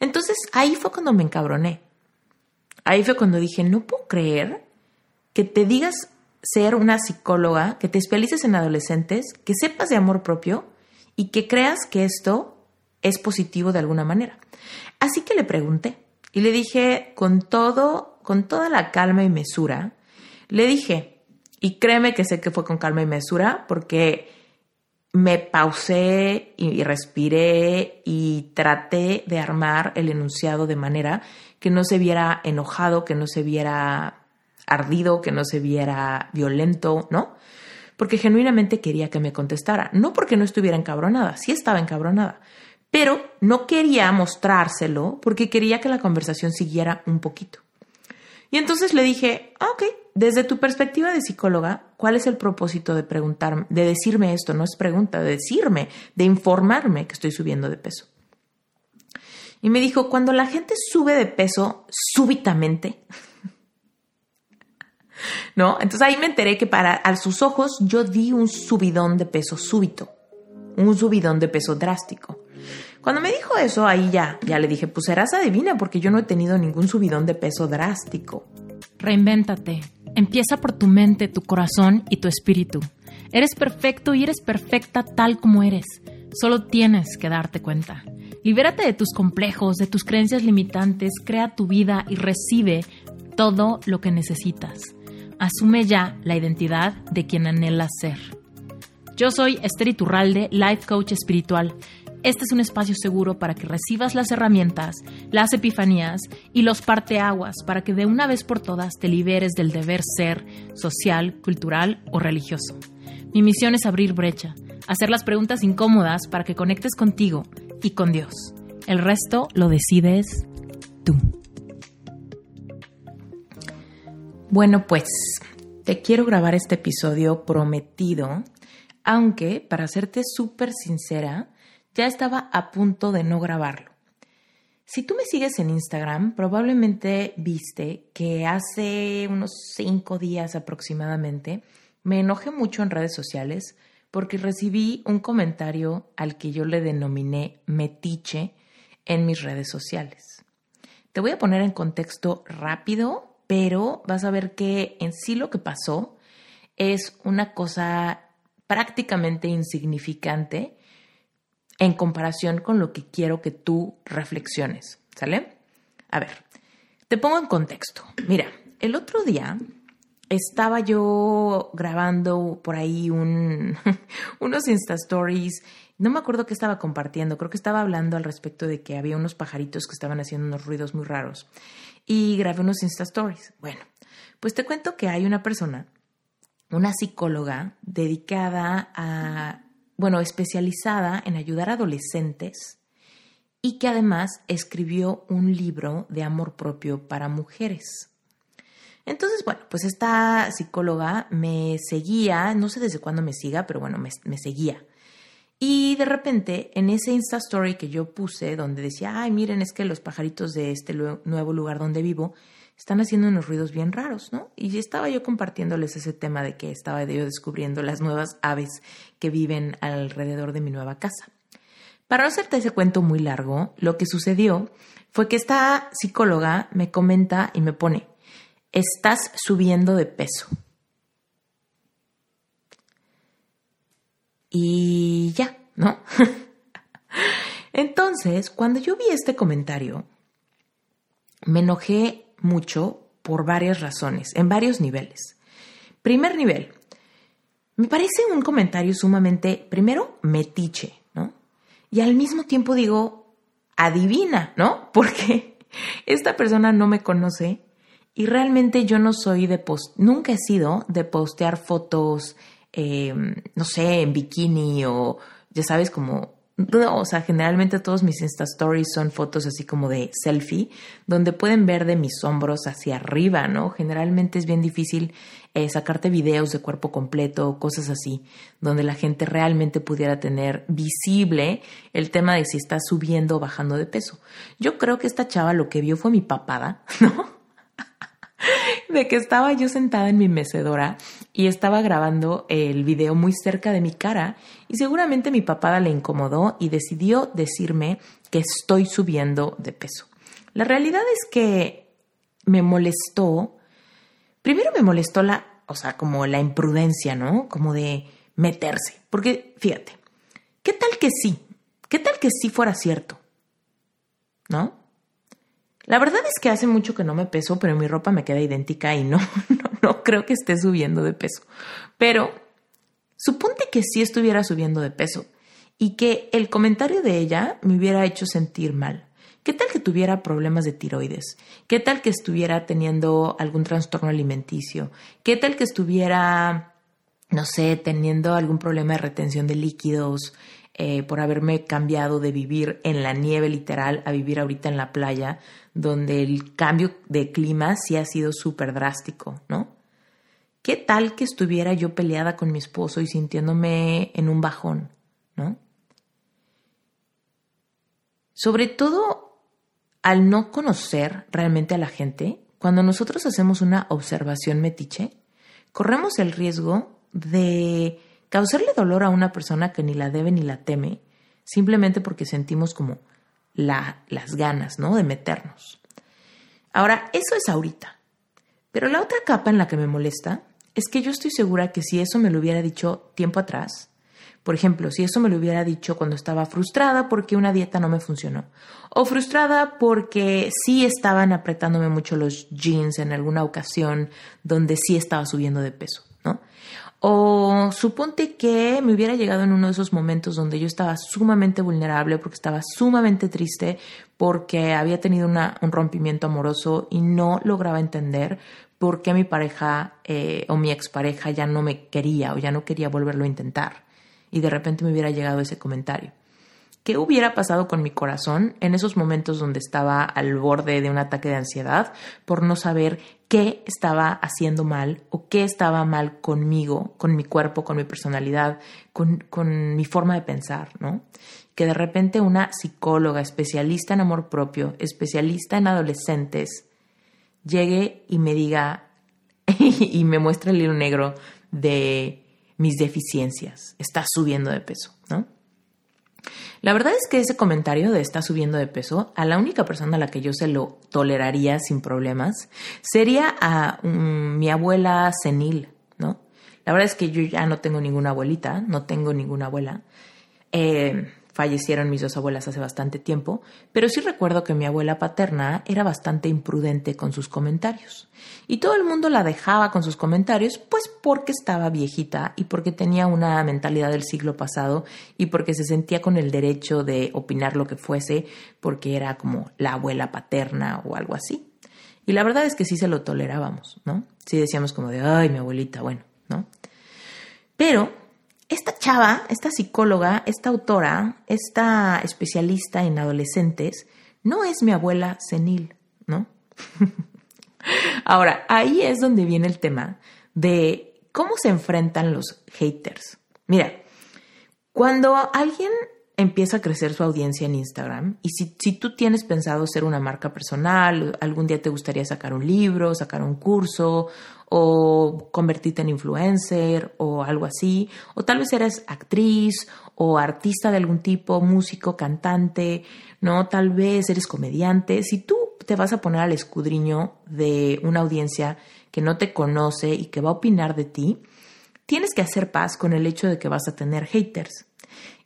Entonces ahí fue cuando me encabroné. Ahí fue cuando dije, no puedo creer que te digas ser una psicóloga, que te especialices en adolescentes, que sepas de amor propio y que creas que esto es positivo de alguna manera. Así que le pregunté y le dije con todo, con toda la calma y mesura, le dije, y créeme que sé que fue con calma y mesura porque me pausé y, respiré y traté de armar el enunciado de manera que no se viera enojado, que no se viera ardido, que no se viera violento, ¿no? Porque genuinamente quería que me contestara, no porque no estuviera encabronada, sí estaba encabronada, pero no quería mostrárselo porque quería que la conversación siguiera un poquito. Y entonces le dije, ah, ok, desde tu perspectiva de psicóloga, ¿cuál es el propósito de preguntarme, de decirme esto? No es pregunta, de decirme, de informarme que estoy subiendo de peso. Y me dijo, cuando la gente sube de peso súbitamente, ¿no? Entonces ahí me enteré que para a sus ojos yo di un subidón de peso súbito, un subidón de peso drástico. Cuando me dijo eso, ahí ya, ya le dije, pues serás adivina porque yo no he tenido ningún subidón de peso drástico. Reinvéntate. Empieza por tu mente, tu corazón y tu espíritu. Eres perfecto y eres perfecta tal como eres. Solo tienes que darte cuenta. Libérate de tus complejos, de tus creencias limitantes, crea tu vida y recibe todo lo que necesitas. Asume ya la identidad de quien anhelas ser. Yo soy Esther Iturralde, Life Coach Espiritual este es un espacio seguro para que recibas las herramientas, las epifanías y los parteaguas para que de una vez por todas te liberes del deber ser social, cultural o religioso. Mi misión es abrir brecha, hacer las preguntas incómodas para que conectes contigo y con Dios. El resto lo decides tú. Bueno, pues te quiero grabar este episodio prometido, aunque, para serte súper sincera, ya estaba a punto de no grabarlo. Si tú me sigues en Instagram, probablemente viste que hace unos cinco días aproximadamente me enojé mucho en redes sociales porque recibí un comentario al que yo le denominé metiche en mis redes sociales. Te voy a poner en contexto rápido, pero vas a ver que en sí lo que pasó es una cosa prácticamente insignificante en comparación con lo que quiero que tú reflexiones. ¿Sale? A ver, te pongo en contexto. Mira, el otro día estaba yo grabando por ahí un, unos Insta Stories. No me acuerdo qué estaba compartiendo. Creo que estaba hablando al respecto de que había unos pajaritos que estaban haciendo unos ruidos muy raros. Y grabé unos Insta Stories. Bueno, pues te cuento que hay una persona, una psicóloga dedicada a bueno, especializada en ayudar a adolescentes y que además escribió un libro de amor propio para mujeres. Entonces, bueno, pues esta psicóloga me seguía, no sé desde cuándo me siga, pero bueno, me, seguía. Y de repente, en ese Insta Story que yo puse, donde decía, ay, miren, es que los pajaritos de este nuevo lugar donde vivo están haciendo unos ruidos bien raros, ¿no? Y estaba yo compartiéndoles ese tema de que estaba yo descubriendo las nuevas aves que viven alrededor de mi nueva casa. Para no hacerte ese cuento muy largo, lo que sucedió fue que esta psicóloga me comenta y me pone, estás subiendo de peso. Y ya, ¿no? Entonces, cuando yo vi este comentario, me enojé mucho por varias razones, en varios niveles. Primer nivel, me parece un comentario sumamente, primero, metiche, ¿no? Y al mismo tiempo digo, adivina, ¿no? Porque esta persona no me conoce y realmente yo no soy de post, nunca he sido de postear fotos, eh, no sé, en bikini o, ya sabes, como no, o sea, generalmente todos mis Insta Stories son fotos así como de selfie, donde pueden ver de mis hombros hacia arriba, ¿no? Generalmente es bien difícil eh, sacarte videos de cuerpo completo, cosas así, donde la gente realmente pudiera tener visible el tema de si está subiendo o bajando de peso. Yo creo que esta chava lo que vio fue mi papada, ¿no? De que estaba yo sentada en mi mecedora y estaba grabando el video muy cerca de mi cara y seguramente mi papada le incomodó y decidió decirme que estoy subiendo de peso. La realidad es que me molestó, primero me molestó la, o sea, como la imprudencia, ¿no? Como de meterse, porque fíjate, ¿qué tal que sí? ¿Qué tal que sí fuera cierto? ¿No? La verdad es que hace mucho que no me peso, pero mi ropa me queda idéntica y no, no, creo que esté subiendo de peso. Pero suponte que sí estuviera subiendo de peso y que el comentario de ella me hubiera hecho sentir mal. ¿Qué tal que tuviera problemas de tiroides? ¿Qué tal que estuviera teniendo algún trastorno alimenticio? ¿Qué tal que estuviera, no sé, teniendo algún problema de retención de líquidos? Eh, por haberme cambiado de vivir en la nieve literal a vivir ahorita en la playa, donde el cambio de clima sí ha sido súper drástico, ¿no? ¿Qué tal que estuviera yo peleada con mi esposo y sintiéndome en un bajón, ¿no? Sobre todo al no conocer realmente a la gente, cuando nosotros hacemos una observación metiche, corremos el riesgo de causarle dolor a una persona que ni la debe ni la teme, simplemente porque sentimos como la, las ganas, ¿no? De meternos. Ahora, eso es ahorita. Pero la otra capa en la que me molesta es que yo estoy segura que si eso me lo hubiera dicho tiempo atrás, por ejemplo, si eso me lo hubiera dicho cuando estaba frustrada porque una dieta no me funcionó, o frustrada porque sí estaban apretándome mucho los jeans en alguna ocasión donde sí estaba subiendo de peso, ¿no? O suponte que me hubiera llegado en uno de esos momentos donde yo estaba sumamente vulnerable, porque estaba sumamente triste, porque había tenido un rompimiento amoroso y no lograba entender por qué mi pareja eh, o mi expareja ya no me quería o ya no quería volverlo a intentar. Y de repente me hubiera llegado ese comentario. ¿Qué hubiera pasado con mi corazón en esos momentos donde estaba al borde de un ataque de ansiedad por no saber qué estaba haciendo mal o qué estaba mal conmigo, con mi cuerpo, con mi personalidad, con, mi forma de pensar, ¿no? Que de repente una psicóloga especialista en amor propio, especialista en adolescentes, llegue y me diga y me muestre el hilo negro de mis deficiencias. Estás subiendo de peso, ¿no? La verdad es que ese comentario de está subiendo de peso, a la única persona a la que yo se lo toleraría sin problemas, sería a mm, mi abuela senil, ¿no? La verdad es que yo ya no tengo ninguna abuelita, no tengo ninguna abuela. Eh, Fallecieron mis dos abuelas hace bastante tiempo, pero sí recuerdo que mi abuela paterna era bastante imprudente con sus comentarios. Y todo el mundo la dejaba con sus comentarios, pues porque estaba viejita y porque tenía una mentalidad del siglo pasado y porque se sentía con el derecho de opinar lo que fuese, porque era como la abuela paterna o algo así. Y la verdad es que sí se lo tolerábamos, ¿no? Sí decíamos como de, ay, mi abuelita, bueno, ¿no? Pero esta chava, esta psicóloga, esta autora, esta especialista en adolescentes, no es mi abuela senil, ¿no? Ahora, ahí es donde viene el tema de cómo se enfrentan los haters. Mira, cuando alguien empieza a crecer su audiencia en Instagram y si, si, tú tienes pensado ser una marca personal, algún día te gustaría sacar un libro, sacar un curso o convertirte en influencer o algo así, o tal vez eres actriz o artista de algún tipo, músico, cantante, ¿no? Tal vez eres comediante. Si tú te vas a poner al escudriño de una audiencia que no te conoce y que va a opinar de ti, tienes que hacer paz con el hecho de que vas a tener haters.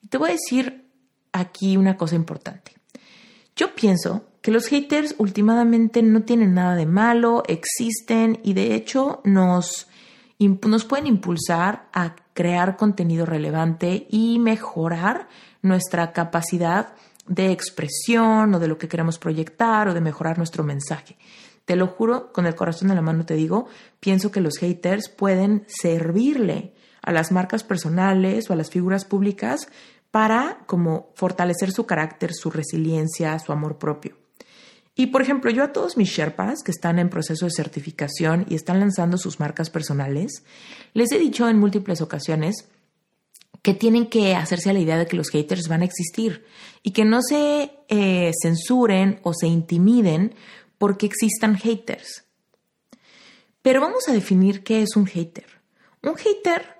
Y te voy a decir aquí una cosa importante. Yo pienso que los haters últimamente no tienen nada de malo, existen y de hecho nos, nos pueden impulsar a crear contenido relevante y mejorar nuestra capacidad de expresión o de lo que queremos proyectar o de mejorar nuestro mensaje. Te lo juro, con el corazón en la mano te digo, pienso que los haters pueden servirle a las marcas personales o a las figuras públicas para como fortalecer su carácter, su resiliencia, su amor propio. Y por ejemplo, yo a todos mis Sherpas que están en proceso de certificación y están lanzando sus marcas personales, les he dicho en múltiples ocasiones que tienen que hacerse a la idea de que los haters van a existir y que no se eh, censuren o se intimiden porque existan haters. Pero vamos a definir qué es un hater. Un hater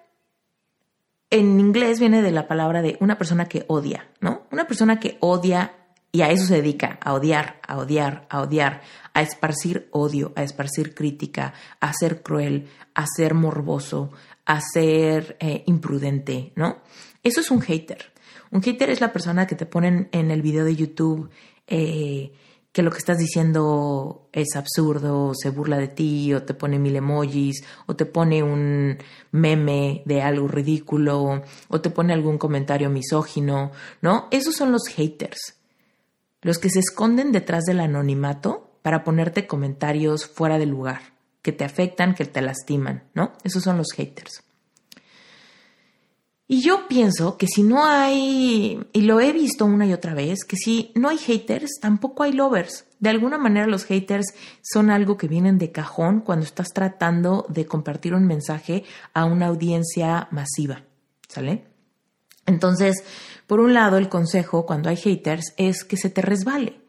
en inglés viene de la palabra de una persona que odia, ¿no? Una persona que odia y a eso se dedica, a odiar, a odiar, a odiar, a esparcir odio, a esparcir crítica, a ser cruel, a ser morboso, a ser eh, imprudente, ¿no? Eso es un hater. Un hater es la persona que te ponen en el video de YouTube eh, que lo que estás diciendo es absurdo, o se burla de ti, o te pone mil emojis, o te pone un meme de algo ridículo, o te pone algún comentario misógino, ¿no? Esos son los haters, los que se esconden detrás del anonimato para ponerte comentarios fuera de lugar, que te afectan, que te lastiman, ¿no? Esos son los haters. Y yo pienso que si no hay, y lo he visto una y otra vez, que si no hay haters, tampoco hay lovers. De alguna manera los haters son algo que vienen de cajón cuando estás tratando de compartir un mensaje a una audiencia masiva, ¿sale? Entonces, por un lado, el consejo cuando hay haters es que se te resbale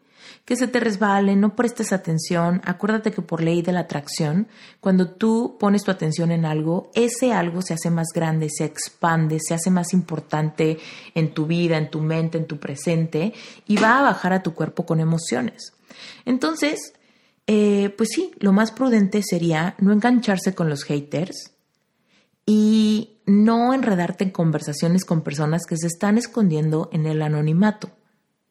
que se te resbale, no prestes atención. Acuérdate que por ley de la atracción, cuando tú pones tu atención en algo, ese algo se hace más grande, se expande, se hace más importante en tu vida, en tu mente, en tu presente y va a bajar a tu cuerpo con emociones. Entonces, eh, pues sí, lo más prudente sería no engancharse con los haters y no enredarte en conversaciones con personas que se están escondiendo en el anonimato,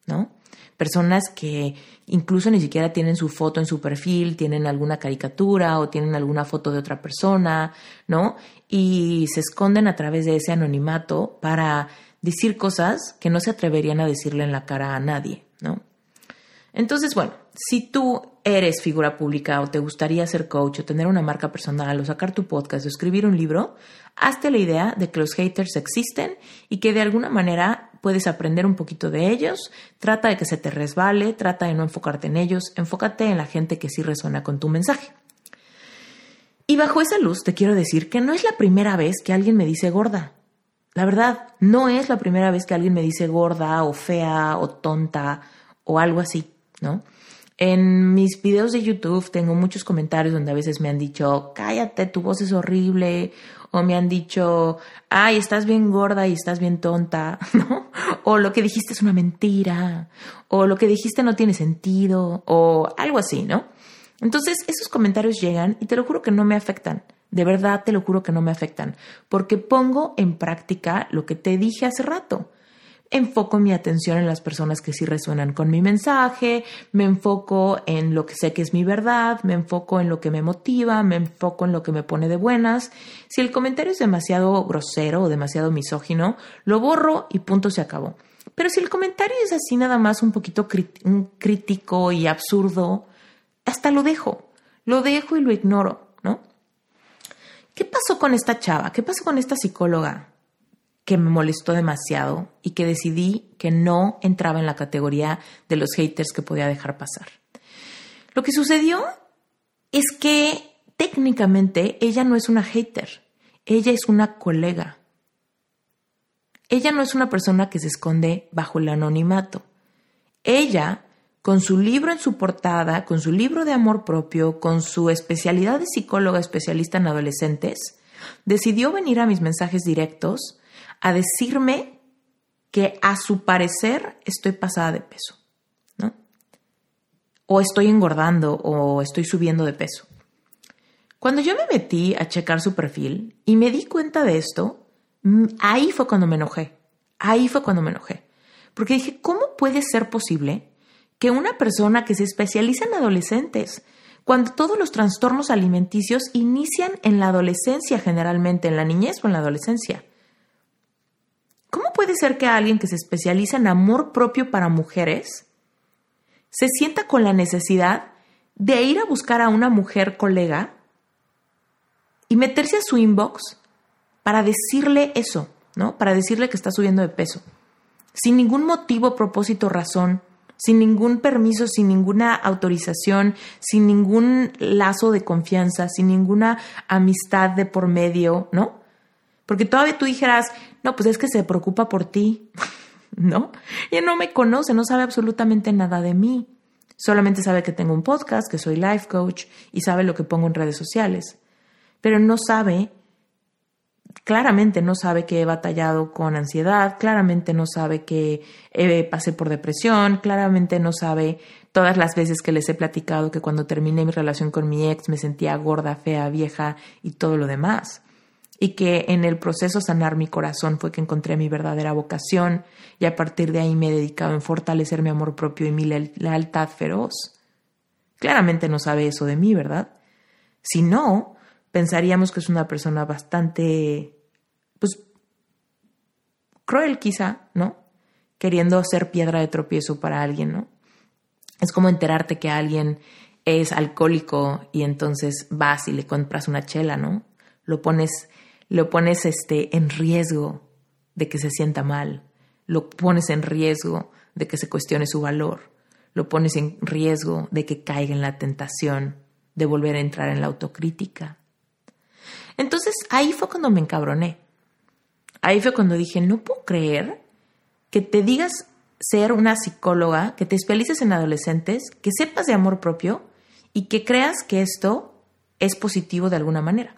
¿no? personas que incluso ni siquiera tienen su foto en su perfil, tienen alguna caricatura o tienen alguna foto de otra persona, ¿no? Y se esconden a través de ese anonimato para decir cosas que no se atreverían a decirle en la cara a nadie, ¿no? Entonces, bueno, si tú eres figura pública o te gustaría ser coach o tener una marca personal o sacar tu podcast o escribir un libro, hazte la idea de que los haters existen y que de alguna manera puedes aprender un poquito de ellos, trata de que se te resbale, trata de no enfocarte en ellos, enfócate en la gente que sí resuena con tu mensaje. Y bajo esa luz te quiero decir que no es la primera vez que alguien me dice gorda. La verdad, no es la primera vez que alguien me dice gorda o fea o tonta o algo así. ¿no? En mis videos de YouTube tengo muchos comentarios donde a veces me han dicho, cállate, tu voz es horrible, o me han dicho, ay, estás bien gorda y estás bien tonta, ¿no? O lo que dijiste es una mentira, o lo que dijiste no tiene sentido, o algo así, ¿no? Entonces, esos comentarios llegan y te lo juro que no me afectan. De verdad te lo juro que no me afectan, porque pongo en práctica lo que te dije hace rato enfoco mi atención en las personas que sí resuenan con mi mensaje, me enfoco en lo que sé que es mi verdad, me enfoco en lo que me motiva, me enfoco en lo que me pone de buenas. Si el comentario es demasiado grosero o demasiado misógino, lo borro y punto se acabó. Pero si el comentario es así nada más un poquito crítico y absurdo, hasta lo dejo, lo dejo y lo ignoro, ¿no? ¿Qué pasó con esta chava? ¿Qué pasó con esta psicóloga? Que me molestó demasiado y que decidí que no entraba en la categoría de los haters que podía dejar pasar. Lo que sucedió es que técnicamente ella no es una hater, ella es una colega. Ella no es una persona que se esconde bajo el anonimato. Ella, con su libro en su portada, con su libro de amor propio, con su especialidad de psicóloga especialista en adolescentes, decidió venir a mis mensajes directos a decirme que a su parecer estoy pasada de peso, ¿no? O estoy engordando o estoy subiendo de peso. Cuando yo me metí a checar su perfil y me di cuenta de esto, ahí fue cuando me enojé. Ahí fue cuando me enojé. Porque dije, ¿cómo puede ser posible que una persona que se especializa en adolescentes, cuando todos los trastornos alimenticios inician en la adolescencia generalmente, en la niñez o en la adolescencia, ¿Cómo puede ser que alguien que se especializa en amor propio para mujeres se sienta con la necesidad de ir a buscar a una mujer colega y meterse a su inbox para decirle eso, ¿no? Para decirle que está subiendo de peso, sin ningún motivo, propósito, razón, sin ningún permiso, sin ninguna autorización, sin ningún lazo de confianza, sin ninguna amistad de por medio, ¿no? Porque todavía tú dijeras, no, pues es que se preocupa por ti, ¿no? Ella no me conoce, no sabe absolutamente nada de mí. Solamente sabe que tengo un podcast, que soy life coach y sabe lo que pongo en redes sociales. Pero no sabe, claramente no sabe que he batallado con ansiedad, claramente no sabe que pasé por depresión, claramente no sabe todas las veces que les he platicado que cuando terminé mi relación con mi ex me sentía gorda, fea, vieja y todo lo demás y que en el proceso sanar mi corazón fue que encontré mi verdadera vocación y a partir de ahí me he dedicado en fortalecer mi amor propio y mi lealtad feroz. Claramente no sabe eso de mí, ¿verdad? Si no, pensaríamos que es una persona bastante, pues, cruel quizá, ¿no? Queriendo ser piedra de tropiezo para alguien, ¿no? Es como enterarte que alguien es alcohólico y entonces vas y le compras una chela, ¿no? Lo pones lo pones este, en riesgo de que se sienta mal, lo pones en riesgo de que se cuestione su valor, lo pones en riesgo de que caiga en la tentación de volver a entrar en la autocrítica. Entonces ahí fue cuando me encabroné. Ahí fue cuando dije, no puedo creer que te digas ser una psicóloga, que te especialices en adolescentes, que sepas de amor propio y que creas que esto es positivo de alguna manera.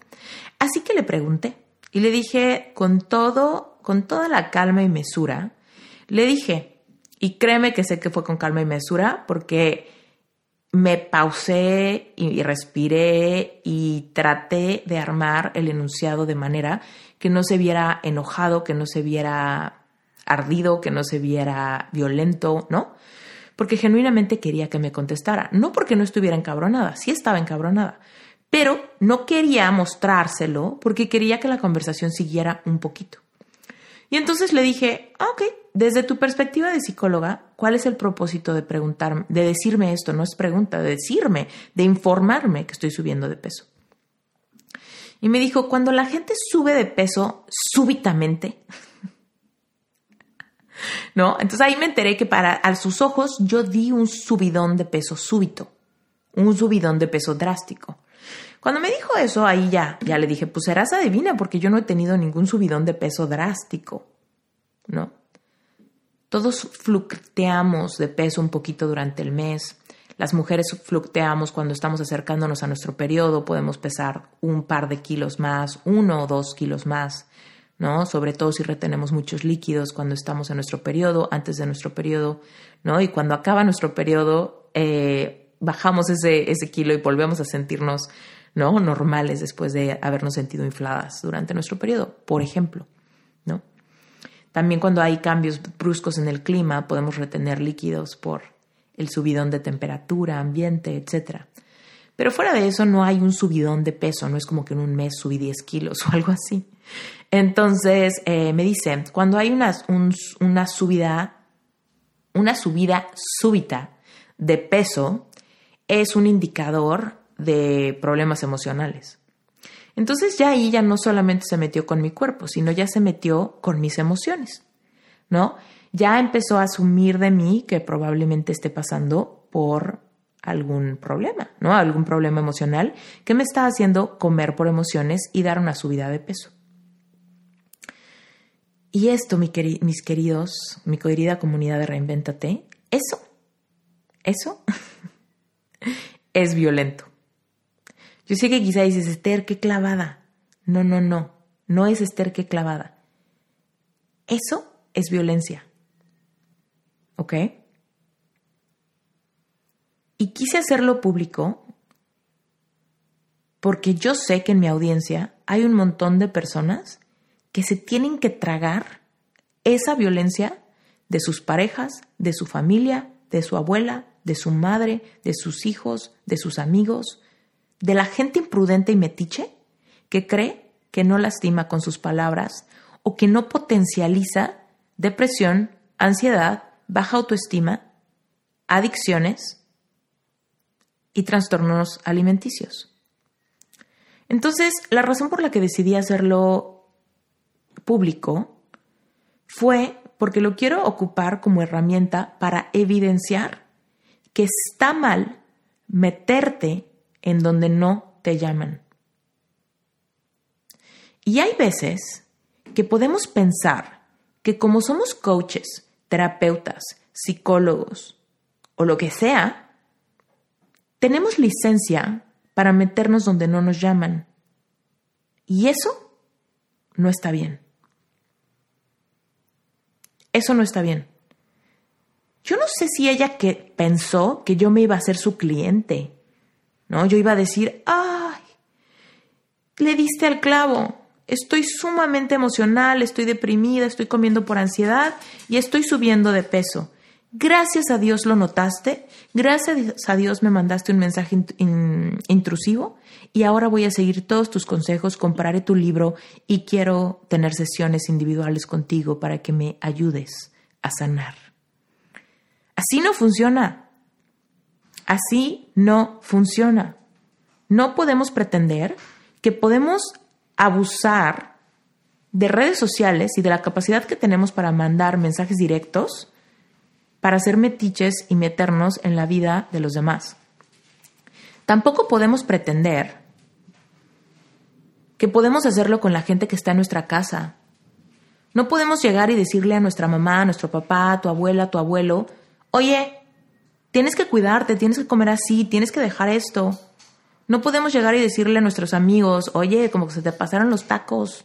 Así que le pregunté y le dije con todo, con toda la calma y mesura, le dije, y créeme que sé que fue con calma y mesura porque me pausé y, respiré y traté de armar el enunciado de manera que no se viera enojado, que no se viera ardido, que no se viera violento, ¿no? Porque genuinamente quería que me contestara, no porque no estuviera encabronada, sí estaba encabronada, pero no quería mostrárselo porque quería que la conversación siguiera un poquito. Y entonces le dije, ah, ok, desde tu perspectiva de psicóloga, ¿cuál es el propósito de preguntarme, de decirme esto? No es pregunta, de decirme, de informarme que estoy subiendo de peso. Y me dijo, cuando la gente sube de peso súbitamente, ¿no? Entonces ahí me enteré que para a sus ojos yo di un subidón de peso súbito, un subidón de peso drástico. Cuando me dijo eso, ahí ya, ya le dije, pues serás adivina porque yo no he tenido ningún subidón de peso drástico, ¿no? Todos fluctuamos de peso un poquito durante el mes. Las mujeres fluctuamos cuando estamos acercándonos a nuestro periodo, podemos pesar un par de kilos más, uno o dos kilos más, ¿no? Sobre todo si retenemos muchos líquidos cuando estamos en nuestro periodo, antes de nuestro periodo, ¿no? Y cuando acaba nuestro periodo, eh, bajamos ese, ese kilo y volvemos a sentirnos ¿no? normales después de habernos sentido infladas durante nuestro periodo, por ejemplo. ¿no? También cuando hay cambios bruscos en el clima podemos retener líquidos por el subidón de temperatura, ambiente, etc. Pero fuera de eso no hay un subidón de peso, no es como que en un mes subí 10 kilos o algo así. Entonces eh, me dice, cuando hay una, una subida, una subida súbita de peso, es un indicador de problemas emocionales. Entonces ya ahí ya no solamente se metió con mi cuerpo, sino ya se metió con mis emociones, ¿no? Ya empezó a asumir de mí que probablemente esté pasando por algún problema, ¿no? Algún problema emocional que me está haciendo comer por emociones y dar una subida de peso. Y esto, mis queridos, mi querida comunidad de Reinventate, eso, eso es violento. Yo sé que quizá dices, Esther, qué clavada. No, no, no. No es Esther, qué clavada. Eso es violencia. ¿Ok? Y quise hacerlo público porque yo sé que en mi audiencia hay un montón de personas que se tienen que tragar esa violencia de sus parejas, de su familia, de su abuela, de su madre, de sus hijos, de sus amigos, de la gente imprudente y metiche que cree que no lastima con sus palabras o que no potencializa depresión, ansiedad, baja autoestima, adicciones y trastornos alimenticios. Entonces, la razón por la que decidí hacerlo público fue porque lo quiero ocupar como herramienta para evidenciar que está mal meterte en donde no te llaman. Y hay veces que podemos pensar que como somos coaches, terapeutas, psicólogos o lo que sea, tenemos licencia para meternos donde no nos llaman. Y eso no está bien. Eso no está bien. Yo no sé si ella que pensó que yo me iba a ser su cliente. ¿No? Yo iba a decir, "Ay, le diste al clavo. Estoy sumamente emocional, estoy deprimida, estoy comiendo por ansiedad y estoy subiendo de peso. Gracias a Dios lo notaste, gracias a Dios me mandaste un mensaje intrusivo y ahora voy a seguir todos tus consejos, compraré tu libro y quiero tener sesiones individuales contigo para que me ayudes a sanar. Así no funciona. Así no funciona. No podemos pretender que podemos abusar de redes sociales y de la capacidad que tenemos para mandar mensajes directos para hacer metiches y meternos en la vida de los demás. Tampoco podemos pretender que podemos hacerlo con la gente que está en nuestra casa. No podemos llegar y decirle a nuestra mamá, a nuestro papá, a tu abuela, a tu abuelo, oye, tienes que cuidarte, tienes que comer así, tienes que dejar esto. No podemos llegar y decirle a nuestros amigos, oye, como que se te pasaron los tacos.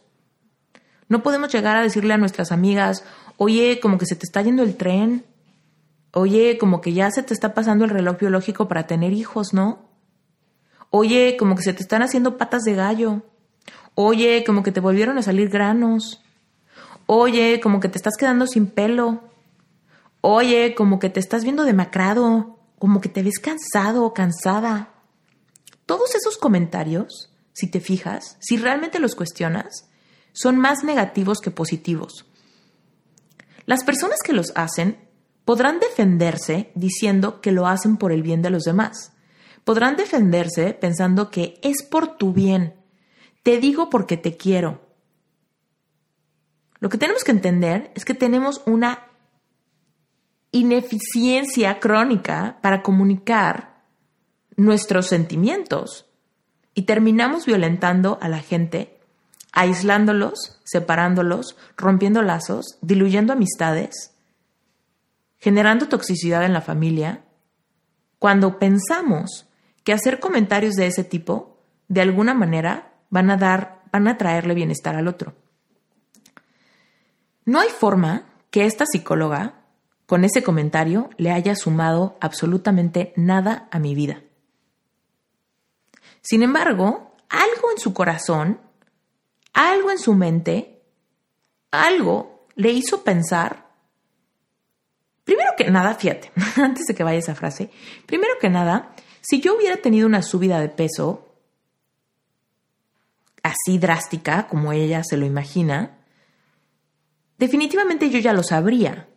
No podemos llegar a decirle a nuestras amigas, oye, como que se te está yendo el tren oye, como que ya se te está pasando el reloj biológico para tener hijos, ¿no? Oye, como que se te están haciendo patas de gallo. Oye, como que te volvieron a salir granos. Oye, como que te estás quedando sin pelo. Oye, como que te estás viendo demacrado. Como que te ves cansado o cansada. Todos esos comentarios, si te fijas, si realmente los cuestionas, son más negativos que positivos. Las personas que los hacen Podrán defenderse diciendo que lo hacen por el bien de los demás. Podrán defenderse pensando que es por tu bien. Te digo porque te quiero. Lo que tenemos que entender es que tenemos una ineficiencia crónica para comunicar nuestros sentimientos y terminamos violentando a la gente, aislándolos, separándolos, rompiendo lazos, diluyendo amistades generando toxicidad en la familia, cuando pensamos que hacer comentarios de ese tipo, de alguna manera, van a dar, van a traerle bienestar al otro. No hay forma que esta psicóloga, con ese comentario, le haya sumado absolutamente nada a mi vida. Sin embargo, algo en su corazón, algo en su mente, algo le hizo pensar Primero que nada, fíjate, antes de que vaya esa frase, primero que nada, si yo hubiera tenido una subida de peso así drástica como ella se lo imagina, definitivamente yo ya lo sabría,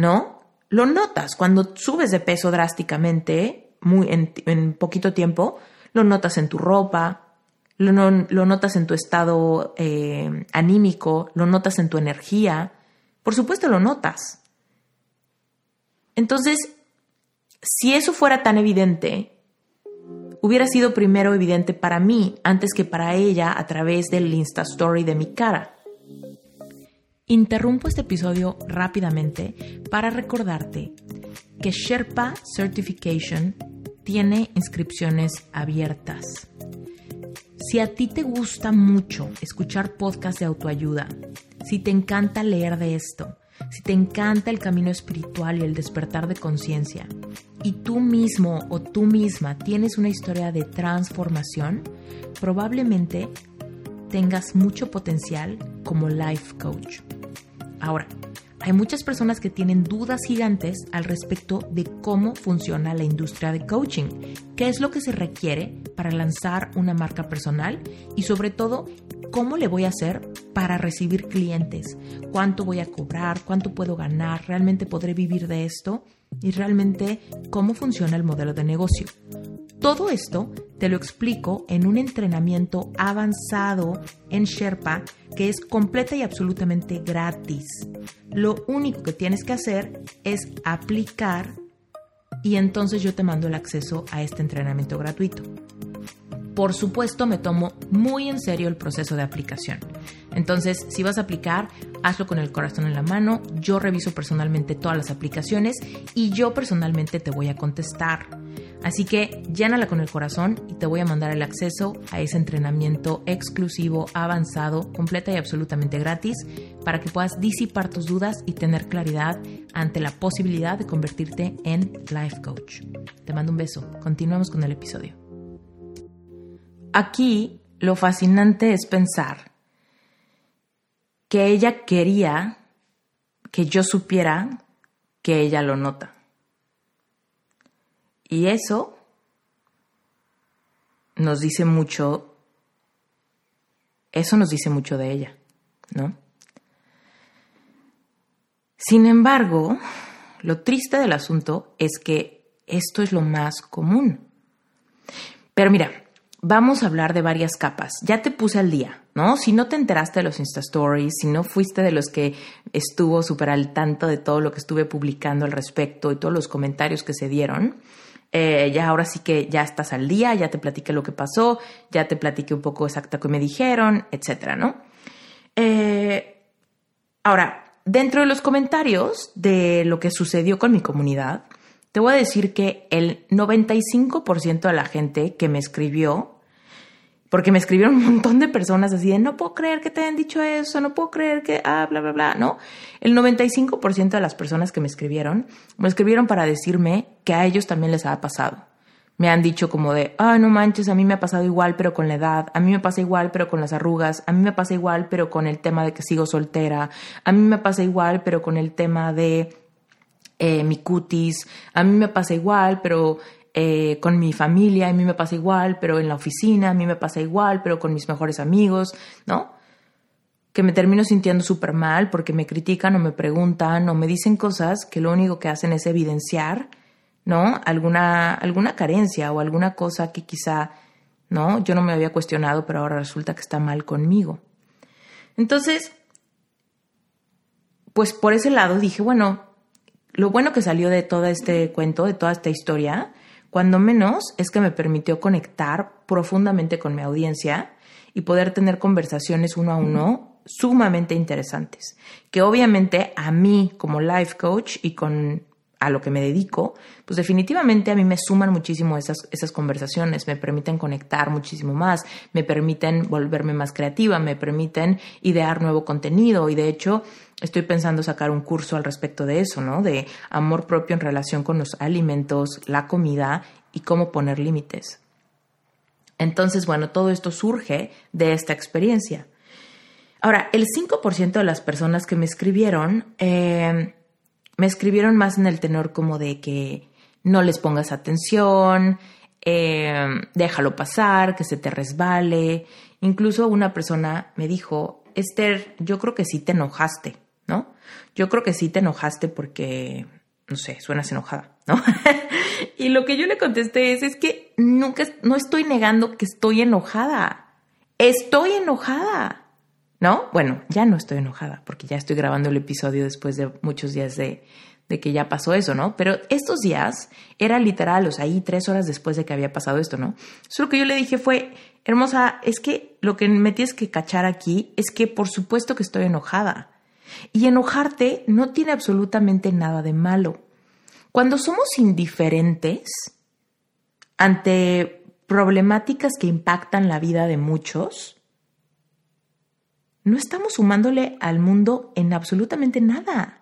¿no? Lo notas cuando subes de peso drásticamente, muy en, poquito tiempo, lo notas en tu ropa, lo, lo notas en tu estado eh, anímico, lo notas en tu energía, por supuesto lo notas. Entonces, si eso fuera tan evidente, hubiera sido primero evidente para mí antes que para ella a través del Insta Story de mi cara. Interrumpo este episodio rápidamente para recordarte que Sherpa Certification tiene inscripciones abiertas. Si a ti te gusta mucho escuchar podcasts de autoayuda, si te encanta leer de esto, si te encanta el camino espiritual y el despertar de conciencia, y tú mismo o tú misma tienes una historia de transformación, probablemente tengas mucho potencial como life coach. Ahora, hay muchas personas que tienen dudas gigantes al respecto de cómo funciona la industria de coaching, qué es lo que se requiere para lanzar una marca personal y sobre todo cómo le voy a hacer para recibir clientes, cuánto voy a cobrar, cuánto puedo ganar, realmente podré vivir de esto y realmente cómo funciona el modelo de negocio. Todo esto te lo explico en un entrenamiento avanzado en Sherpa que es completa y absolutamente gratis. Lo único que tienes que hacer es aplicar y entonces yo te mando el acceso a este entrenamiento gratuito. Por supuesto, me tomo muy en serio el proceso de aplicación. Entonces, si vas a aplicar, hazlo con el corazón en la mano. Yo reviso personalmente todas las aplicaciones y yo personalmente te voy a contestar. Así que llénala con el corazón y te voy a mandar el acceso a ese entrenamiento exclusivo, avanzado, completa y absolutamente gratis para que puedas disipar tus dudas y tener claridad ante la posibilidad de convertirte en life coach. Te mando un beso. Continuamos con el episodio. Aquí lo fascinante es pensar que ella quería que yo supiera que ella lo nota. Y eso nos dice mucho, eso nos dice mucho de ella, ¿no? Sin embargo, lo triste del asunto es que esto es lo más común. Pero mira, vamos a hablar de varias capas. Ya te puse al día, ¿no? Si no te enteraste de los Insta Stories, si no fuiste de los que estuvo súper al tanto de todo lo que estuve publicando al respecto y todos los comentarios que se dieron, eh, ya ahora sí que ya estás al día, ya te platiqué lo que pasó, ya te platiqué un poco exacto que me dijeron, etcétera, ¿no? Eh, ahora, dentro de los comentarios de lo que sucedió con mi comunidad, te voy a decir que el 95% de la gente que me escribió, porque me escribieron un montón de personas así de no puedo creer que te hayan dicho eso, no puedo creer que, ah, bla, bla, bla, ¿no? El 95% de las personas que me escribieron, me escribieron para decirme que a ellos también les ha pasado. Me han dicho como de, ah, no manches, a mí me ha pasado igual, pero con la edad, a mí me pasa igual, pero con las arrugas, a mí me pasa igual, pero con el tema de que sigo soltera, a mí me pasa igual, pero con el tema de eh, mi cutis, a mí me pasa igual, pero eh, con mi familia, a mí me pasa igual, pero en la oficina, a mí me pasa igual, pero con mis mejores amigos, ¿no? Que me termino sintiendo súper mal porque me critican o me preguntan o me dicen cosas que lo único que hacen es evidenciar, ¿no? Alguna, alguna carencia o alguna cosa que quizá, ¿no? Yo no me había cuestionado, pero ahora resulta que está mal conmigo. Entonces, pues por ese lado dije, bueno, lo bueno que salió de todo este cuento, de toda esta historia, cuando menos es que me permitió conectar profundamente con mi audiencia y poder tener conversaciones uno a uno sumamente interesantes, que obviamente a mí como life coach y con a lo que me dedico, pues definitivamente a mí me suman muchísimo esas, esas conversaciones, me permiten conectar muchísimo más, me permiten volverme más creativa, me permiten idear nuevo contenido y de hecho estoy pensando sacar un curso al respecto de eso, ¿no? De amor propio en relación con los alimentos, la comida y cómo poner límites. Entonces, bueno, todo esto surge de esta experiencia. Ahora, el 5% de las personas que me escribieron eh, me escribieron más en el tenor como de que no les pongas atención, eh, déjalo pasar, que se te resbale. Incluso una persona me dijo, Esther, yo creo que sí te enojaste, ¿no? Yo creo que sí te enojaste porque, no sé, suenas enojada, ¿no? y lo que yo le contesté es, es que nunca, no estoy negando que estoy enojada. Estoy enojada. ¿No? Bueno, ya no estoy enojada porque ya estoy grabando el episodio después de muchos días de, que ya pasó eso, ¿no? Pero estos días era literal, o sea, ahí tres horas después de que había pasado esto, ¿no? Eso lo que yo le dije fue, hermosa, es que lo que me tienes que cachar aquí es que por supuesto que estoy enojada. Y enojarte no tiene absolutamente nada de malo. Cuando somos indiferentes ante problemáticas que impactan la vida de muchos, no estamos sumándole al mundo en absolutamente nada.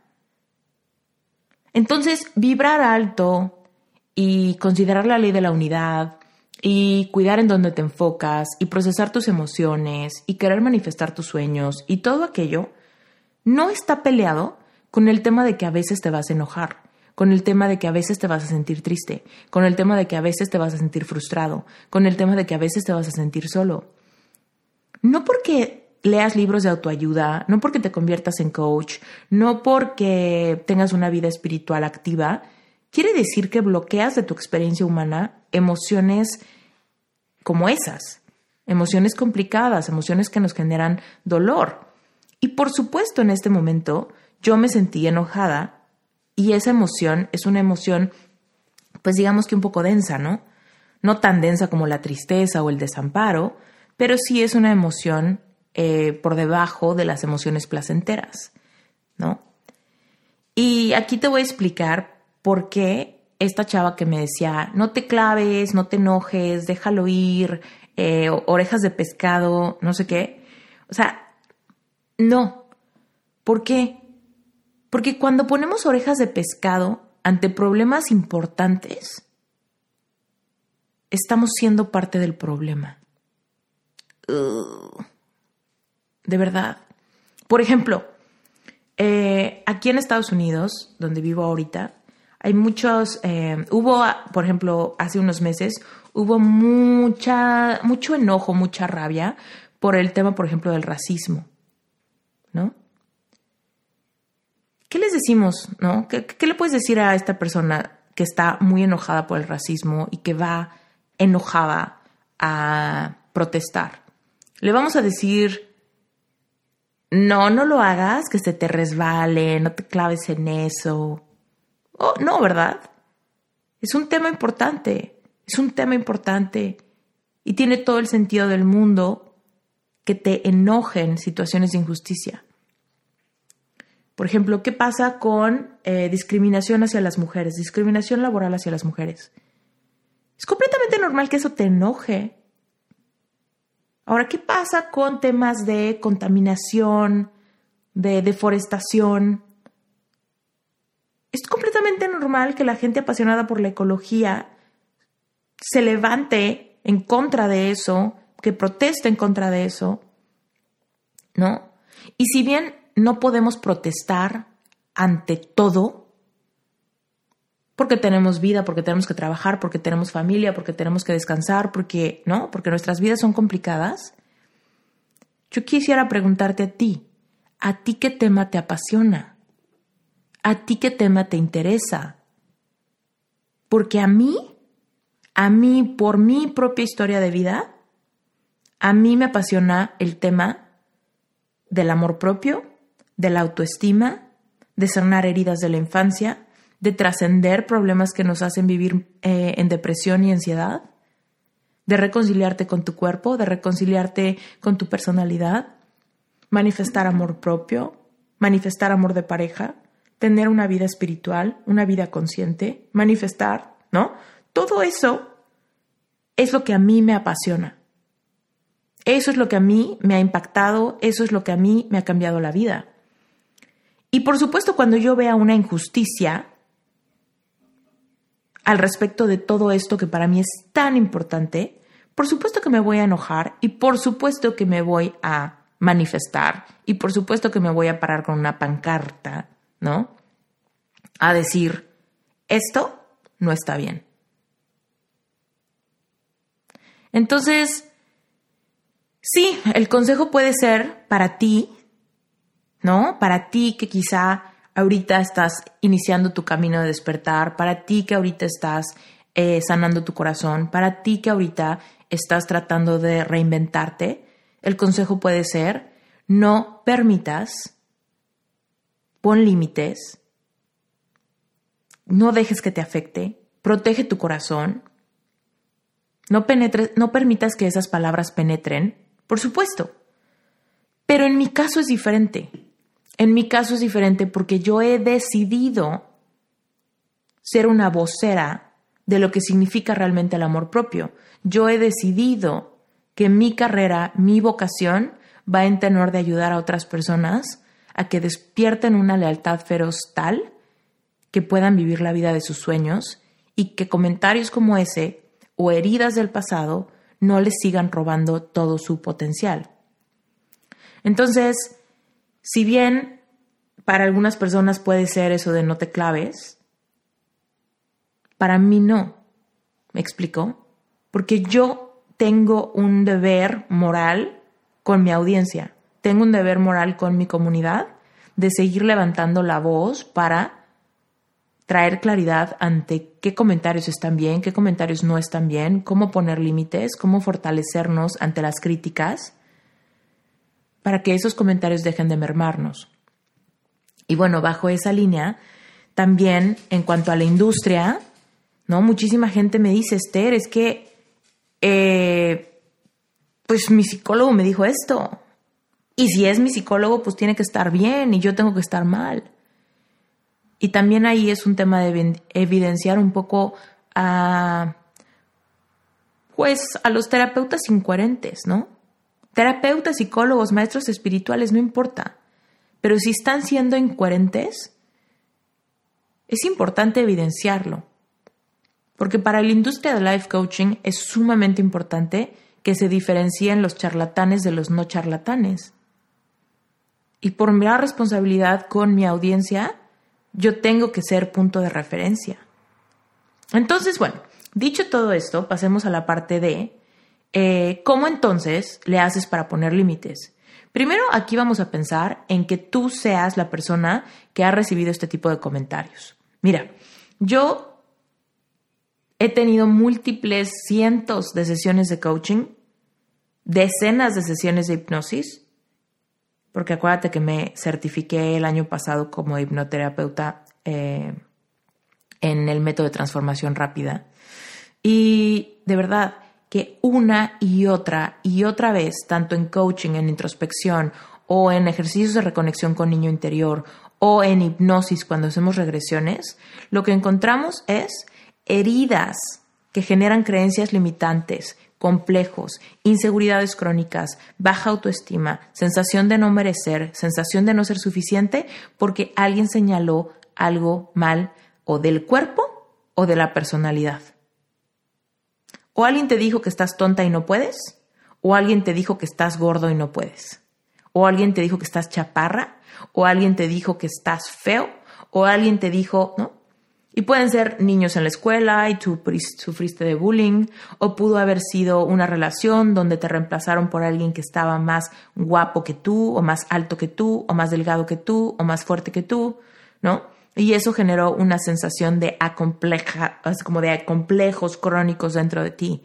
Entonces, vibrar alto y considerar la ley de la unidad y cuidar en donde te enfocas y procesar tus emociones y querer manifestar tus sueños y todo aquello no está peleado con el tema de que a veces te vas a enojar, con el tema de que a veces te vas a sentir triste, con el tema de que a veces te vas a sentir frustrado, con el tema de que a veces te vas a sentir solo. No porque leas libros de autoayuda, no porque te conviertas en coach, no porque tengas una vida espiritual activa, quiere decir que bloqueas de tu experiencia humana emociones como esas, emociones complicadas, emociones que nos generan dolor. Y por supuesto en este momento yo me sentí enojada y esa emoción es una emoción, pues digamos que un poco densa, ¿no? No tan densa como la tristeza o el desamparo, pero sí es una emoción eh, por debajo de las emociones placenteras, ¿no? Y aquí te voy a explicar por qué esta chava que me decía, no te claves, no te enojes, déjalo ir, eh, orejas de pescado, no sé qué. O sea, no. ¿Por qué? Porque cuando ponemos orejas de pescado ante problemas importantes, estamos siendo parte del problema. De verdad. Por ejemplo, eh, aquí en Estados Unidos, donde vivo ahorita, hay muchos, eh, hubo, por ejemplo, hace unos meses, hubo mucha, mucho enojo, mucha rabia por el tema, por ejemplo, del racismo, ¿no? ¿Qué les decimos, no? ¿Qué, ¿Qué, le puedes decir a esta persona que está muy enojada por el racismo y que va enojada a protestar? Le vamos a decir, no, no lo hagas, que se te resbale, no te claves en eso. Oh, no, ¿verdad? Es un tema importante, es un tema importante y tiene todo el sentido del mundo que te enojen situaciones de injusticia. Por ejemplo, ¿qué pasa con eh, discriminación hacia las mujeres, discriminación laboral hacia las mujeres? Es completamente normal que eso te enoje. Ahora, ¿qué pasa con temas de contaminación, de deforestación? Es completamente normal que la gente apasionada por la ecología se levante en contra de eso, que proteste en contra de eso, ¿no? Y si bien no podemos protestar ante todo porque tenemos vida, porque tenemos que trabajar, porque tenemos familia, porque tenemos que descansar, porque, ¿no? Porque nuestras vidas son complicadas. Yo quisiera preguntarte a ti, ¿a ti qué tema te apasiona? ¿A ti qué tema te interesa? Porque a mí, a mí, por mi propia historia de vida, a mí me apasiona el tema del amor propio, de la autoestima, de sanar heridas de la infancia, de trascender problemas que nos hacen vivir eh, en depresión y ansiedad, de reconciliarte con tu cuerpo, de reconciliarte con tu personalidad, manifestar amor propio, manifestar amor de pareja, tener una vida espiritual, una vida consciente, manifestar, ¿no? Todo eso es lo que a mí me apasiona. Eso es lo que a mí me ha impactado, eso es lo que a mí me ha cambiado la vida. Y por supuesto, cuando yo vea una injusticia al respecto de todo esto que para mí es tan importante, por supuesto que me voy a enojar y por supuesto que me voy a manifestar y por supuesto que me voy a parar con una pancarta, ¿no? A decir, esto no está bien. Entonces, sí, el consejo puede ser para ti ¿no? Para ti que quizá ahorita estás iniciando tu camino de despertar, para ti que ahorita estás eh, sanando tu corazón, para ti que ahorita estás tratando de reinventarte, el consejo puede ser, no permitas, pon límites, no dejes que te afecte, protege tu corazón, no, penetres, no permitas que esas palabras penetren, por supuesto. Pero en mi caso es diferente. En mi caso es diferente porque yo he decidido ser una vocera de lo que significa realmente el amor propio. Yo he decidido que mi carrera, mi vocación, va en tenor de ayudar a otras personas a que despierten una lealtad feroz tal que puedan vivir la vida de sus sueños y que comentarios como ese o heridas del pasado no les sigan robando todo su potencial. Entonces, si bien para algunas personas puede ser eso de no te claves, para mí no. ¿Me explico? Porque yo tengo un deber moral con mi audiencia, tengo un deber moral con mi comunidad de seguir levantando la voz para traer claridad ante qué comentarios están bien, qué comentarios no están bien, cómo poner límites, cómo fortalecernos ante las críticas para que esos comentarios dejen de mermarnos. Y bueno, bajo esa línea, también en cuanto a la industria, ¿no? Muchísima gente me dice, Esther, es que, eh, pues mi psicólogo me dijo esto. Y si es mi psicólogo, pues tiene que estar bien y yo tengo que estar mal. Y también ahí es un tema de evidenciar un poco a, pues, a los terapeutas incoherentes, ¿no? Terapeutas, psicólogos, maestros espirituales, no importa. Pero si están siendo incoherentes, es importante evidenciarlo. Porque para la industria del life coaching es sumamente importante que se diferencien los charlatanes de los no charlatanes. Y por mi responsabilidad con mi audiencia, yo tengo que ser punto de referencia. Entonces, bueno, dicho todo esto, pasemos a la parte de eh, cómo entonces le haces para poner límites. Primero, aquí vamos a pensar en que tú seas la persona que ha recibido este tipo de comentarios. Mira, yo he tenido múltiples cientos de sesiones de coaching, decenas de sesiones de hipnosis, porque acuérdate que me certifiqué el año pasado como hipnoterapeuta eh, en el método de transformación rápida. Y de verdad que una y otra y otra vez, tanto en coaching, en introspección o en ejercicios de reconexión con niño interior o en hipnosis cuando hacemos regresiones, lo que encontramos es heridas que generan creencias limitantes, complejos, inseguridades crónicas, baja autoestima, sensación de no merecer, sensación de no ser suficiente porque alguien señaló algo mal o del cuerpo o de la personalidad. O alguien te dijo que estás tonta y no puedes, o alguien te dijo que estás gordo y no puedes, o alguien te dijo que estás chaparra, o alguien te dijo que estás feo, o alguien te dijo, ¿no? Y pueden ser niños en la escuela y tú sufriste de bullying, o pudo haber sido una relación donde te reemplazaron por alguien que estaba más guapo que tú, o más alto que tú, o más delgado que tú, o más fuerte que tú, ¿no? Y eso generó una sensación de acompleja, como de complejos crónicos dentro de ti.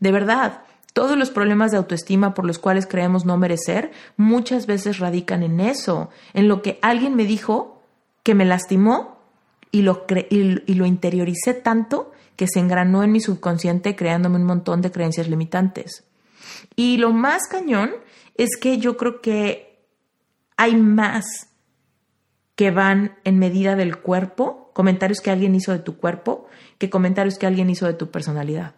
De verdad, todos los problemas de autoestima por los cuales creemos no merecer muchas veces radican en eso, en lo que alguien me dijo que me lastimó y lo, y, lo interioricé tanto que se engranó en mi subconsciente creándome un montón de creencias limitantes. Y lo más cañón es que yo creo que hay más que van en medida del cuerpo, comentarios que alguien hizo de tu cuerpo, que comentarios que alguien hizo de tu personalidad.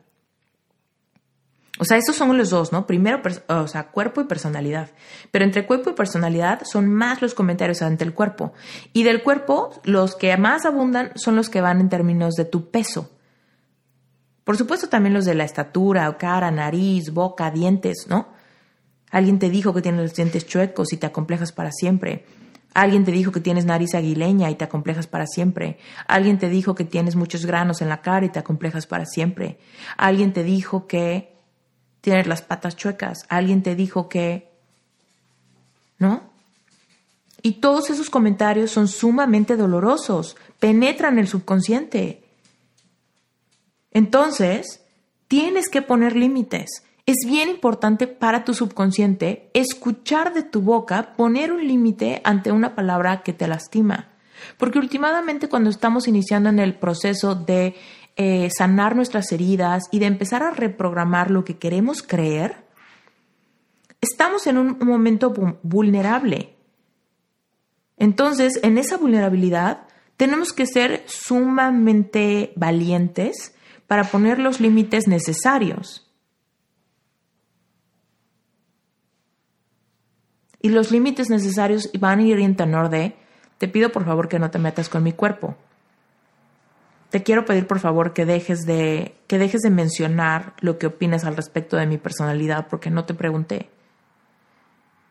O sea, esos son los dos, ¿no? Primero, o sea, cuerpo y personalidad. Pero entre cuerpo y personalidad son más los comentarios ante el cuerpo. Y del cuerpo, los que más abundan son los que van en términos de tu peso. Por supuesto, también los de la estatura, cara, nariz, boca, dientes, ¿no? Alguien te dijo que tienes los dientes chuecos y te acomplejas para siempre. Alguien te dijo que tienes nariz aguileña y te acomplejas para siempre. Alguien te dijo que tienes muchos granos en la cara y te acomplejas para siempre. Alguien te dijo que tienes las patas chuecas, alguien te dijo que... ¿No? Y todos esos comentarios son sumamente dolorosos, penetran el subconsciente. Entonces, tienes que poner límites. Es bien importante para tu subconsciente escuchar de tu boca, poner un límite ante una palabra que te lastima. Porque últimamente cuando estamos iniciando en el proceso de eh, sanar nuestras heridas y de empezar a reprogramar lo que queremos creer, estamos en un momento vulnerable. Entonces, en esa vulnerabilidad, tenemos que ser sumamente valientes para poner los límites necesarios. Y los límites necesarios van a ir en tenor de, te pido por favor que no te metas con mi cuerpo te quiero pedir por favor que dejes de que dejes de mencionar lo que opinas al respecto de mi personalidad porque no te pregunté.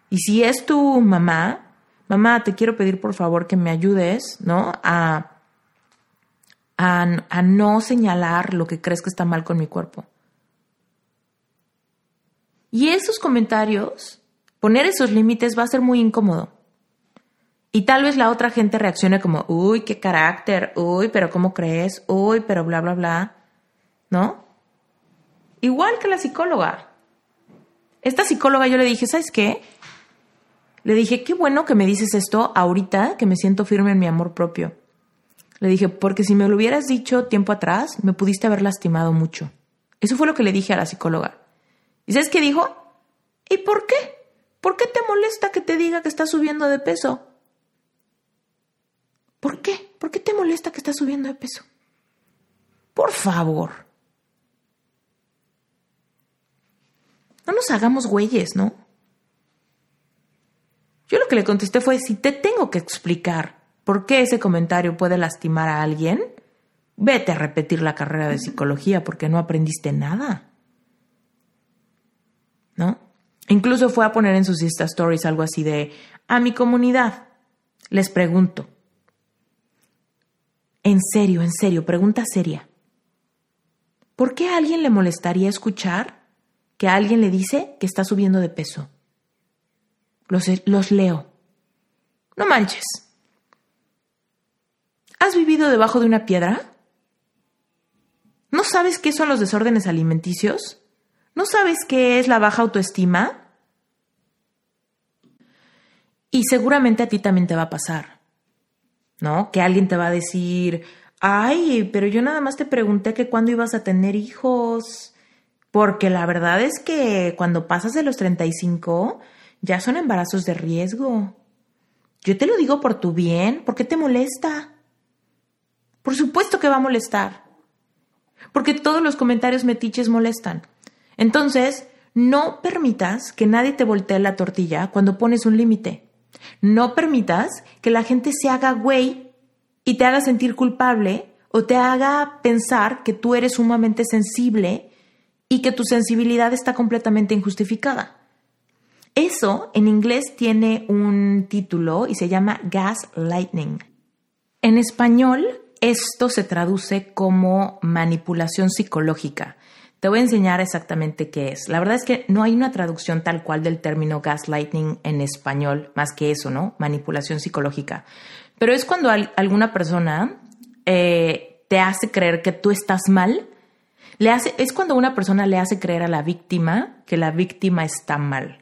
Y si es tu mamá, mamá, te quiero pedir por favor que me ayudes, ¿no? A, a, a no señalar lo que crees que está mal con mi cuerpo. Y esos comentarios, poner esos límites va a ser muy incómodo. Y tal vez la otra gente reaccione como, uy, qué carácter, uy, pero ¿cómo crees? Uy, pero bla, bla, bla. ¿No? Igual que la psicóloga. Esta psicóloga yo le dije, ¿sabes qué? Le dije, qué bueno que me dices esto ahorita que me siento firme en mi amor propio. Le dije, porque si me lo hubieras dicho tiempo atrás, me pudiste haber lastimado mucho. Eso fue lo que le dije a la psicóloga. ¿Y sabes qué dijo? ¿Y por qué? ¿Por qué te molesta que te diga que estás subiendo de peso? ¿Por qué? ¿Por qué te molesta que estás subiendo de peso? Por favor. No nos hagamos güeyes, ¿no? Yo lo que le contesté fue, si te tengo que explicar por qué ese comentario puede lastimar a alguien, vete a repetir la carrera de psicología porque no aprendiste nada. ¿No? Incluso fue a poner en sus Insta Stories algo así de, a mi comunidad, les pregunto, en serio, en serio, pregunta seria. ¿Por qué a alguien le molestaría escuchar que alguien le dice que está subiendo de peso? Los, los leo. No manches. ¿Has vivido debajo de una piedra? ¿No sabes qué son los desórdenes alimenticios? ¿No sabes qué es la baja autoestima? Y seguramente a ti también te va a pasar, ¿no? Que alguien te va a decir, ay, pero yo nada más te pregunté que cuándo ibas a tener hijos. Porque la verdad es que cuando pasas de los 35 ya son embarazos de riesgo. Yo te lo digo por tu bien, ¿por qué te molesta? Por supuesto que va a molestar. Porque todos los comentarios metiches molestan. Entonces, no permitas que nadie te voltee la tortilla cuando pones un límite. No permitas que la gente se haga güey y te haga sentir culpable o te haga pensar que tú eres sumamente sensible y que tu sensibilidad está completamente injustificada. Eso en inglés tiene un título y se llama gaslighting. En español, esto se traduce como manipulación psicológica. Te voy a enseñar exactamente qué es. La verdad es que no hay una traducción tal cual del término gaslighting en español, más que eso, ¿no? Manipulación psicológica. Pero es cuando alguna persona eh, te hace creer que tú estás mal. Le hace, es cuando una persona le hace creer a la víctima que la víctima está mal.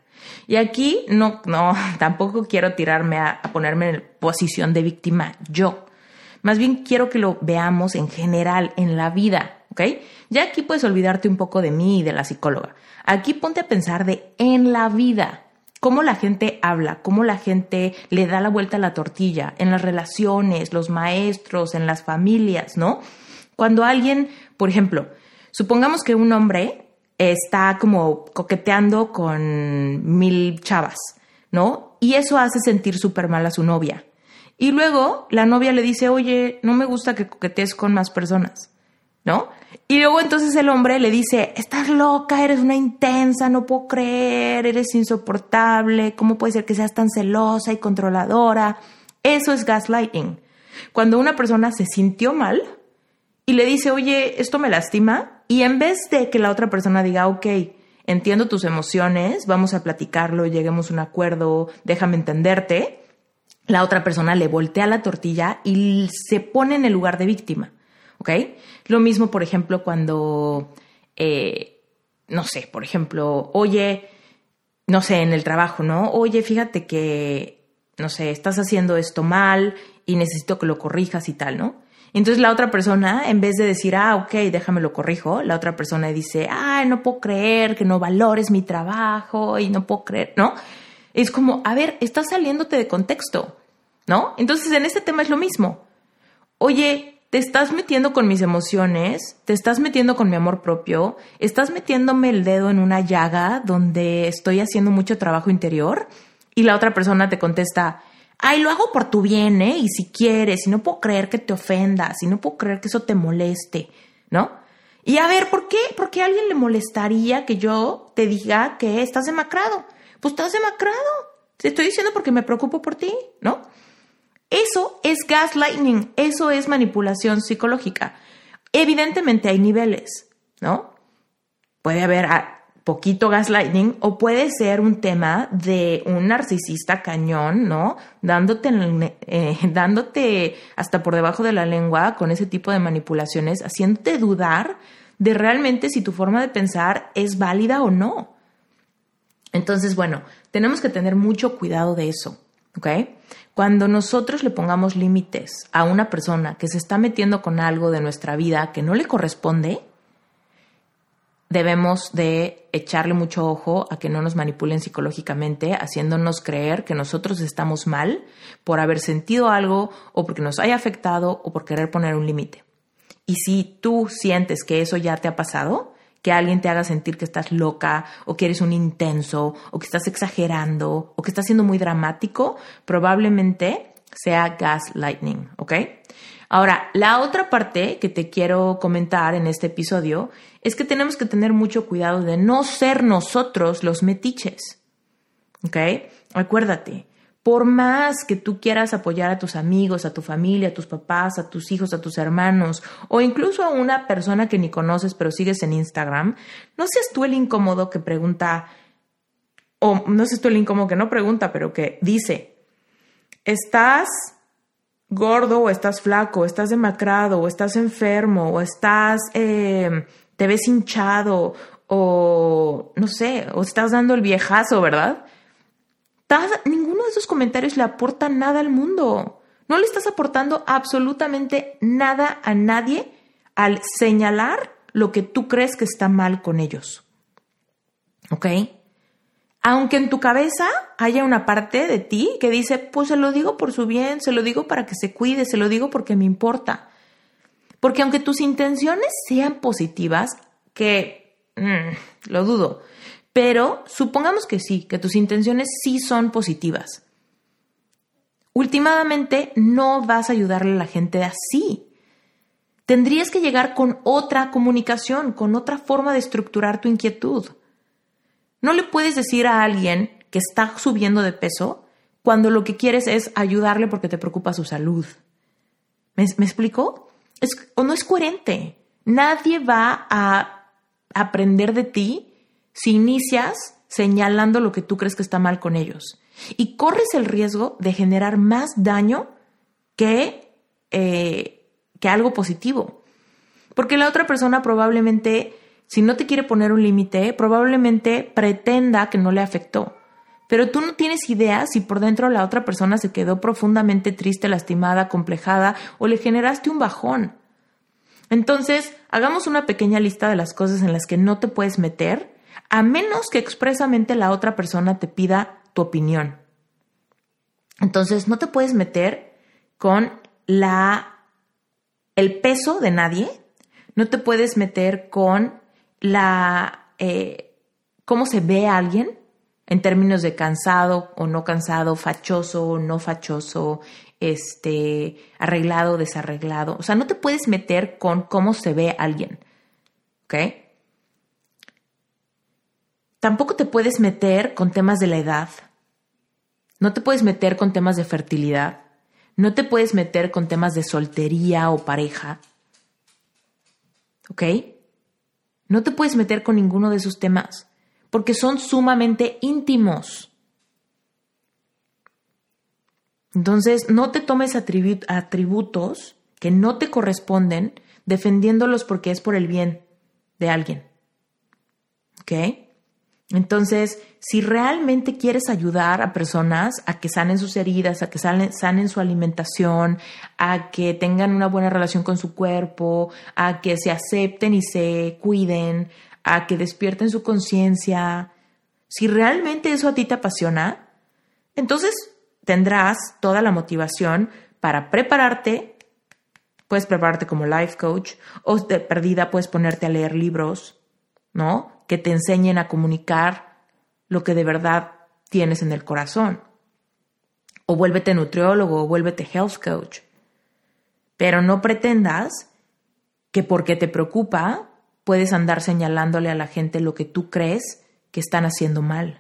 Y aquí no, no, tampoco quiero tirarme a, a ponerme en posición de víctima yo. Más bien quiero que lo veamos en general, en la vida, ¿ok? Ya aquí puedes olvidarte un poco de mí y de la psicóloga. Aquí ponte a pensar de en la vida, cómo la gente habla, cómo la gente le da la vuelta a la tortilla, en las relaciones, los maestros, en las familias, ¿no? Cuando alguien, por ejemplo, supongamos que un hombre está como coqueteando con mil chavas, ¿no? Y eso hace sentir súper mal a su novia. Y luego la novia le dice, oye, no me gusta que coquetees con más personas, ¿no? Y luego entonces el hombre le dice, estás loca, eres una intensa, no puedo creer, eres insoportable, ¿cómo puede ser que seas tan celosa y controladora? Eso es gaslighting. Cuando una persona se sintió mal y le dice, oye, esto me lastima, y en vez de que la otra persona diga, ok, entiendo tus emociones, vamos a platicarlo, lleguemos a un acuerdo, déjame entenderte, la otra persona le voltea la tortilla y se pone en el lugar de víctima. ¿Ok? Lo mismo, por ejemplo, cuando, eh, no sé, por ejemplo, oye, no sé, en el trabajo, ¿no? Oye, fíjate que, no sé, estás haciendo esto mal y necesito que lo corrijas y tal, ¿no? Entonces la otra persona, en vez de decir, ah, ok, déjame lo corrijo, la otra persona dice, ah, no puedo creer que no valores mi trabajo y no puedo creer, ¿no? Es como, a ver, estás saliéndote de contexto, ¿no? Entonces en este tema es lo mismo. Oye, te estás metiendo con mis emociones, te estás metiendo con mi amor propio, estás metiéndome el dedo en una llaga donde estoy haciendo mucho trabajo interior y la otra persona te contesta, ay, lo hago por tu bien, ¿eh? Y si quieres, y no puedo creer que te ofendas, y no puedo creer que eso te moleste, ¿no? Y a ver, ¿por qué? ¿Por qué a alguien le molestaría que yo te diga que estás demacrado? Pues estás demacrado. Te estoy diciendo porque me preocupo por ti, ¿no? Eso es gaslighting, eso es manipulación psicológica. Evidentemente hay niveles, ¿no? Puede haber poquito gaslighting o puede ser un tema de un narcisista cañón, ¿no? Dándote, eh, dándote hasta por debajo de la lengua con ese tipo de manipulaciones, haciéndote dudar de realmente si tu forma de pensar es válida o no. Entonces, bueno, tenemos que tener mucho cuidado de eso, ¿ok? Cuando nosotros le pongamos límites a una persona que se está metiendo con algo de nuestra vida que no le corresponde, debemos de echarle mucho ojo a que no nos manipulen psicológicamente, haciéndonos creer que nosotros estamos mal por haber sentido algo o porque nos haya afectado o por querer poner un límite. Y si tú sientes que eso ya te ha pasado, que alguien te haga sentir que estás loca o que eres un intenso o que estás exagerando o que estás siendo muy dramático, probablemente sea gaslighting, ¿ok? Ahora, la otra parte que te quiero comentar en este episodio es que tenemos que tener mucho cuidado de no ser nosotros los metiches. ¿Ok? Acuérdate, por más que tú quieras apoyar a tus amigos, a tu familia, a tus papás, a tus hijos, a tus hermanos, o incluso a una persona que ni conoces pero sigues en Instagram, no seas tú el incómodo que pregunta, o no seas tú el incómodo que no pregunta, pero que dice, ¿estás gordo o estás flaco, estás demacrado, o estás enfermo, o estás, eh, te ves hinchado, o no sé, o estás dando el viejazo, ¿verdad? Ninguno de esos comentarios le aporta nada al mundo. No le estás aportando absolutamente nada a nadie al señalar lo que tú crees que está mal con ellos. ¿Ok? Aunque en tu cabeza haya una parte de ti que dice, pues se lo digo por su bien, se lo digo para que se cuide, se lo digo porque me importa. Porque aunque tus intenciones sean positivas, que mm, lo dudo, pero supongamos que sí, que tus intenciones sí son positivas. Últimamente no vas a ayudarle a la gente así. Tendrías que llegar con otra comunicación, con otra forma de estructurar tu inquietud. No le puedes decir a alguien que está subiendo de peso cuando lo que quieres es ayudarle porque te preocupa su salud. ¿Me, explico? o no es coherente. Nadie va a aprender de ti si inicias señalando lo que tú crees que está mal con ellos. Y corres el riesgo de generar más daño que, eh, que algo positivo. Porque la otra persona probablemente si no te quiere poner un límite, probablemente pretenda que no le afectó. Pero tú no tienes idea si por dentro la otra persona se quedó profundamente triste, lastimada, complejada o le generaste un bajón. Entonces, hagamos una pequeña lista de las cosas en las que no te puedes meter, a menos que expresamente la otra persona te pida tu opinión. Entonces, no te puedes meter con la el peso de nadie, no te puedes meter con la, eh, cómo se ve a alguien en términos de cansado o no cansado, fachoso o no fachoso, este, arreglado desarreglado. O sea, no te puedes meter con cómo se ve alguien. ¿Ok? Tampoco te puedes meter con temas de la edad. No te puedes meter con temas de fertilidad. No te puedes meter con temas de soltería o pareja. ¿Ok? No te puedes meter con ninguno de esos temas porque son sumamente íntimos. Entonces, no te tomes atributos que no te corresponden defendiéndolos porque es por el bien de alguien. ¿Ok? Entonces, si realmente quieres ayudar a personas a que sanen sus heridas, a que sanen, su alimentación, a que tengan una buena relación con su cuerpo, a que se acepten y se cuiden, a que despierten su conciencia, si realmente eso a ti te apasiona, entonces tendrás toda la motivación para prepararte. Puedes prepararte como life coach o de perdida puedes ponerte a leer libros, ¿no? Que te enseñen a comunicar lo que de verdad tienes en el corazón. O vuélvete nutriólogo o vuélvete health coach. Pero no pretendas que porque te preocupa puedes andar señalándole a la gente lo que tú crees que están haciendo mal.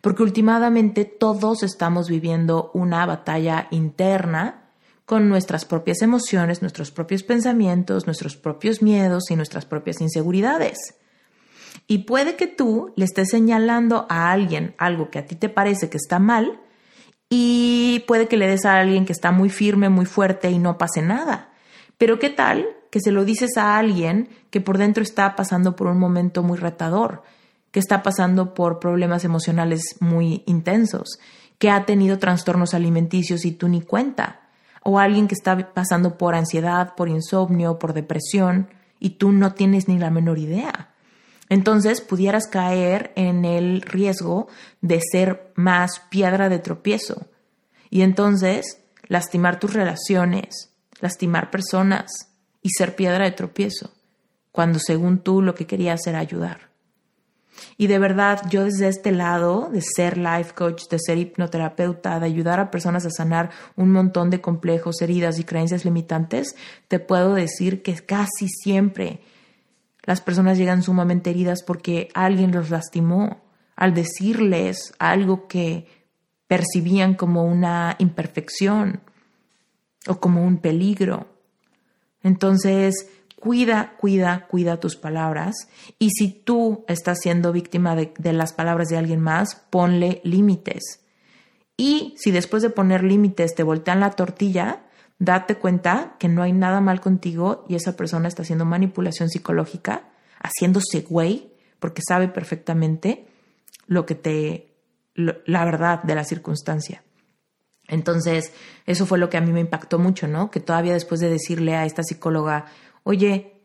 Porque últimamente todos estamos viviendo una batalla interna con nuestras propias emociones, nuestros propios pensamientos, nuestros propios miedos y nuestras propias inseguridades. Y puede que tú le estés señalando a alguien algo que a ti te parece que está mal y puede que le des a alguien que está muy firme, muy fuerte y no pase nada. Pero ¿qué tal que se lo dices a alguien que por dentro está pasando por un momento muy retador, que está pasando por problemas emocionales muy intensos, que ha tenido trastornos alimenticios y tú ni cuenta? O alguien que está pasando por ansiedad, por insomnio, por depresión y tú no tienes ni la menor idea. Entonces pudieras caer en el riesgo de ser más piedra de tropiezo y entonces lastimar tus relaciones, lastimar personas y ser piedra de tropiezo, cuando según tú lo que querías era ayudar. Y de verdad, yo desde este lado de ser life coach, de ser hipnoterapeuta, de ayudar a personas a sanar un montón de complejos, heridas y creencias limitantes, te puedo decir que casi siempre las personas llegan sumamente heridas porque alguien los lastimó al decirles algo que percibían como una imperfección o como un peligro. Entonces, cuida, cuida, cuida tus palabras. Y si tú estás siendo víctima de, las palabras de alguien más, ponle límites. Y si después de poner límites te voltean la tortilla, date cuenta que no hay nada mal contigo y esa persona está haciendo manipulación psicológica, haciéndose güey, porque sabe perfectamente lo que te, la verdad de la circunstancia. Entonces, eso fue lo que a mí me impactó mucho, ¿no? Que todavía después de decirle a esta psicóloga, oye,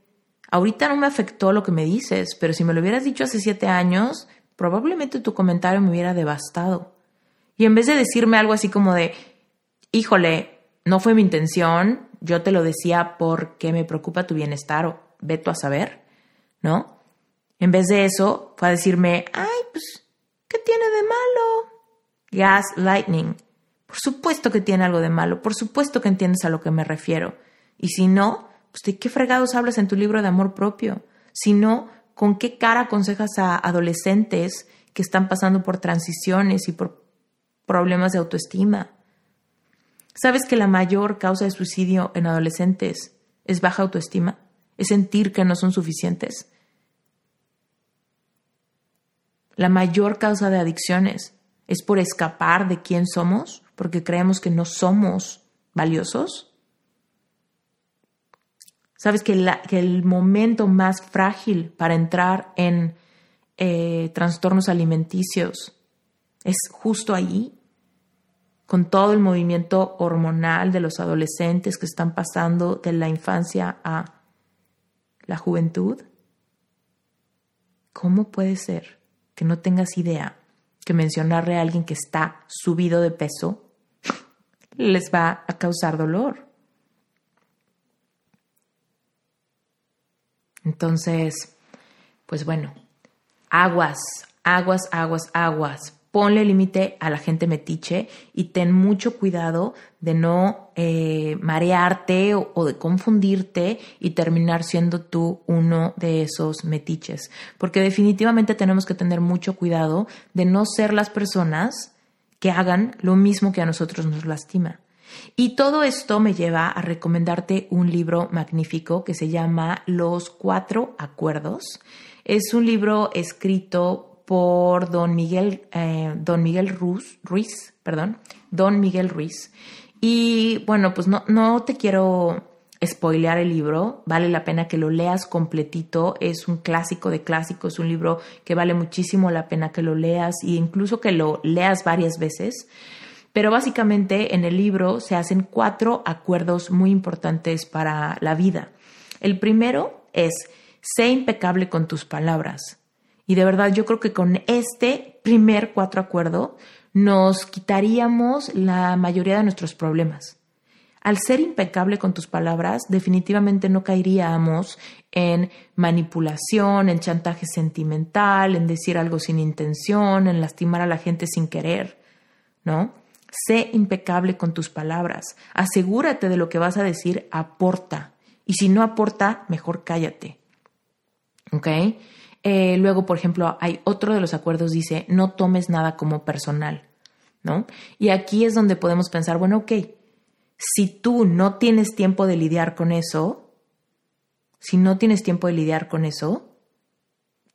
ahorita no me afectó lo que me dices, pero si me lo hubieras dicho hace siete años, probablemente tu comentario me hubiera devastado. Y en vez de decirme algo así como de, híjole, no fue mi intención, yo te lo decía porque me preocupa tu bienestar o veto a saber, ¿no? En vez de eso, fue a decirme, ay, pues, ¿qué tiene de malo? Gas lightning. Por supuesto que tiene algo de malo, por supuesto que entiendes a lo que me refiero. Y si no, pues ¿de qué fregados hablas en tu libro de amor propio? Si no, ¿con qué cara aconsejas a adolescentes que están pasando por transiciones y por problemas de autoestima? ¿Sabes que la mayor causa de suicidio en adolescentes es baja autoestima? ¿Es sentir que no son suficientes? La mayor causa de adicciones es por escapar de quién somos, porque creemos que no somos valiosos. Sabes que, el momento más frágil para entrar en eh, trastornos alimenticios es justo allí, con todo el movimiento hormonal de los adolescentes que están pasando de la infancia a la juventud. ¿Cómo puede ser que no tengas idea que mencionarle a alguien que está subido de peso les va a causar dolor? Entonces, pues bueno, aguas, aguas, aguas, aguas. Ponle límite a la gente metiche y ten mucho cuidado de no eh, marearte o, o, de confundirte y terminar siendo tú uno de esos metiches. Porque definitivamente tenemos que tener mucho cuidado de no ser las personas que hagan lo mismo que a nosotros nos lastima. Y todo esto me lleva a recomendarte un libro magnífico que se llama Los Cuatro Acuerdos. Es un libro escrito por don Miguel, eh, don Miguel Ruiz, perdón, don Miguel Ruiz. Y bueno, pues no, no te quiero spoilear el libro, vale la pena que lo leas completito, es un clásico de clásicos, un libro que vale muchísimo la pena que lo leas e incluso que lo leas varias veces. Pero básicamente en el libro se hacen cuatro acuerdos muy importantes para la vida. El primero es, sé impecable con tus palabras. Y de verdad yo creo que con este primer cuatro acuerdo nos quitaríamos la mayoría de nuestros problemas. Al ser impecable con tus palabras, definitivamente no caeríamos en manipulación, en chantaje sentimental, en decir algo sin intención, en lastimar a la gente sin querer, ¿no? Sé impecable con tus palabras. Asegúrate de lo que vas a decir aporta. Y si no aporta, mejor cállate. ¿Ok? Eh, luego, por ejemplo, hay otro de los acuerdos, dice, no tomes nada como personal. ¿No? Y aquí es donde podemos pensar, bueno, ok, si tú no tienes tiempo de lidiar con eso, si no tienes tiempo de lidiar con eso,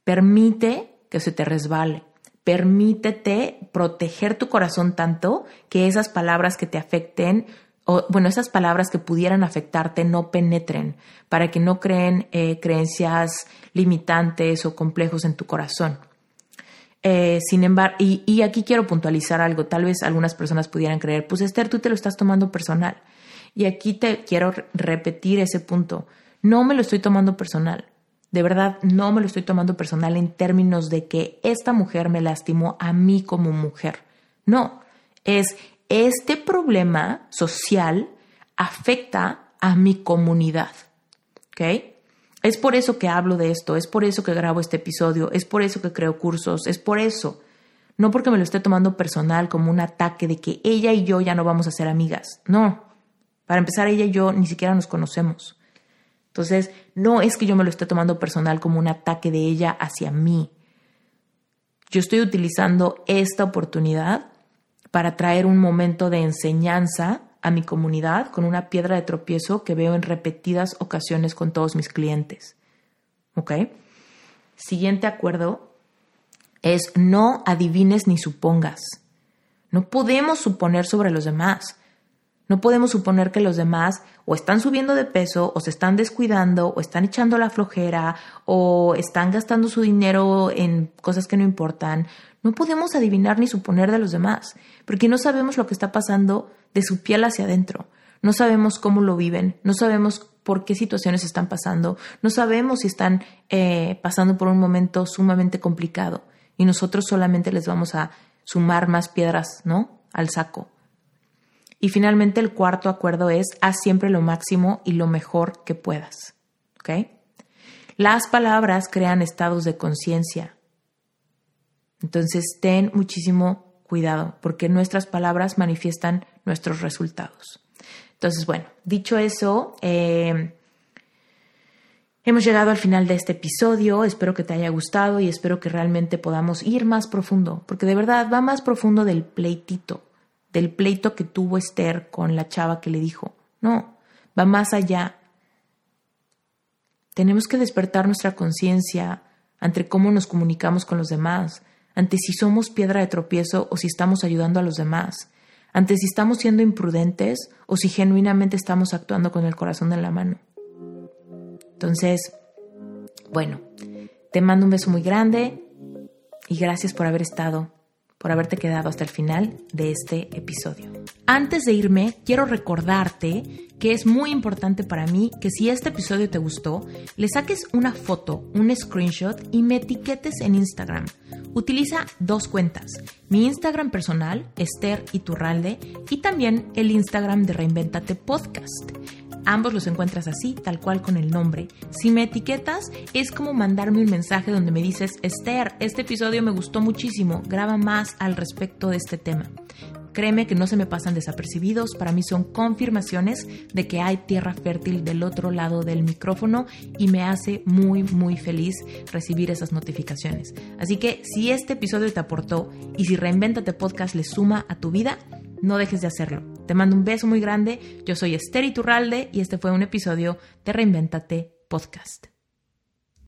permite que se te resbale permítete proteger tu corazón tanto que esas palabras que te afecten bueno, esas palabras que pudieran afectarte no penetren, para que no creen eh, creencias limitantes o complejos en tu corazón. Eh, sin embargo, y, y, aquí quiero puntualizar algo, tal vez algunas personas pudieran creer, pues Esther, tú te lo estás tomando personal. Y aquí te quiero repetir ese punto, no me lo estoy tomando personal. De verdad, no me lo estoy tomando personal en términos de que esta mujer me lastimó a mí como mujer. No, es este problema social afecta a mi comunidad. ¿Ok? Es por eso que hablo de esto, es por eso que grabo este episodio, es por eso que creo cursos, es por eso. No porque me lo esté tomando personal como un ataque de que ella y yo ya no vamos a ser amigas. No. Para empezar, ella y yo ni siquiera nos conocemos. Entonces, no es que yo me lo esté tomando personal como un ataque de ella hacia mí. Yo estoy utilizando esta oportunidad para traer un momento de enseñanza a mi comunidad con una piedra de tropiezo que veo en repetidas ocasiones con todos mis clientes. ¿Ok? Siguiente acuerdo es no adivines ni supongas. No podemos suponer sobre los demás. No podemos suponer que los demás o están subiendo de peso, o se están descuidando, o están echando la flojera, o están gastando su dinero en cosas que no importan. No podemos adivinar ni suponer de los demás, porque no sabemos lo que está pasando de su piel hacia adentro. No sabemos cómo lo viven, no sabemos por qué situaciones están pasando, no sabemos si están eh, pasando por un momento sumamente complicado y nosotros solamente les vamos a sumar más piedras, ¿no? Al saco. Y finalmente el cuarto acuerdo es haz siempre lo máximo y lo mejor que puedas. ¿Ok? Las palabras crean estados de conciencia. Entonces ten muchísimo cuidado porque nuestras palabras manifiestan nuestros resultados. Entonces, bueno, dicho eso, eh, hemos llegado al final de este episodio. Espero que te haya gustado y espero que realmente podamos ir más profundo, porque de verdad va más profundo del pleitito del pleito que tuvo Esther con la chava que le dijo. No, va más allá. Tenemos que despertar nuestra conciencia ante cómo nos comunicamos con los demás, ante si somos piedra de tropiezo o si estamos ayudando a los demás, ante si estamos siendo imprudentes o si genuinamente estamos actuando con el corazón en la mano. Entonces, bueno, te mando un beso muy grande y gracias por haber estado por haberte quedado hasta el final de este episodio. Antes de irme, quiero recordarte que es muy importante para mí que si este episodio te gustó, le saques una foto, un screenshot y me etiquetes en Instagram. Utiliza dos cuentas, mi Instagram personal, Esther Iturralde, y también el Instagram de Reinventate Podcast. Ambos los encuentras así, tal cual con el nombre. Si me etiquetas, es como mandarme un mensaje donde me dices, Esther, este episodio me gustó muchísimo, graba más al respecto de este tema. Créeme que no se me pasan desapercibidos, para mí son confirmaciones de que hay tierra fértil del otro lado del micrófono y me hace muy muy feliz recibir esas notificaciones. Así que si este episodio te aportó y si Reinventate Podcast le suma a tu vida, no dejes de hacerlo. Te mando un beso muy grande. Yo soy Esther Iturralde y este fue un episodio de Reinventate Podcast.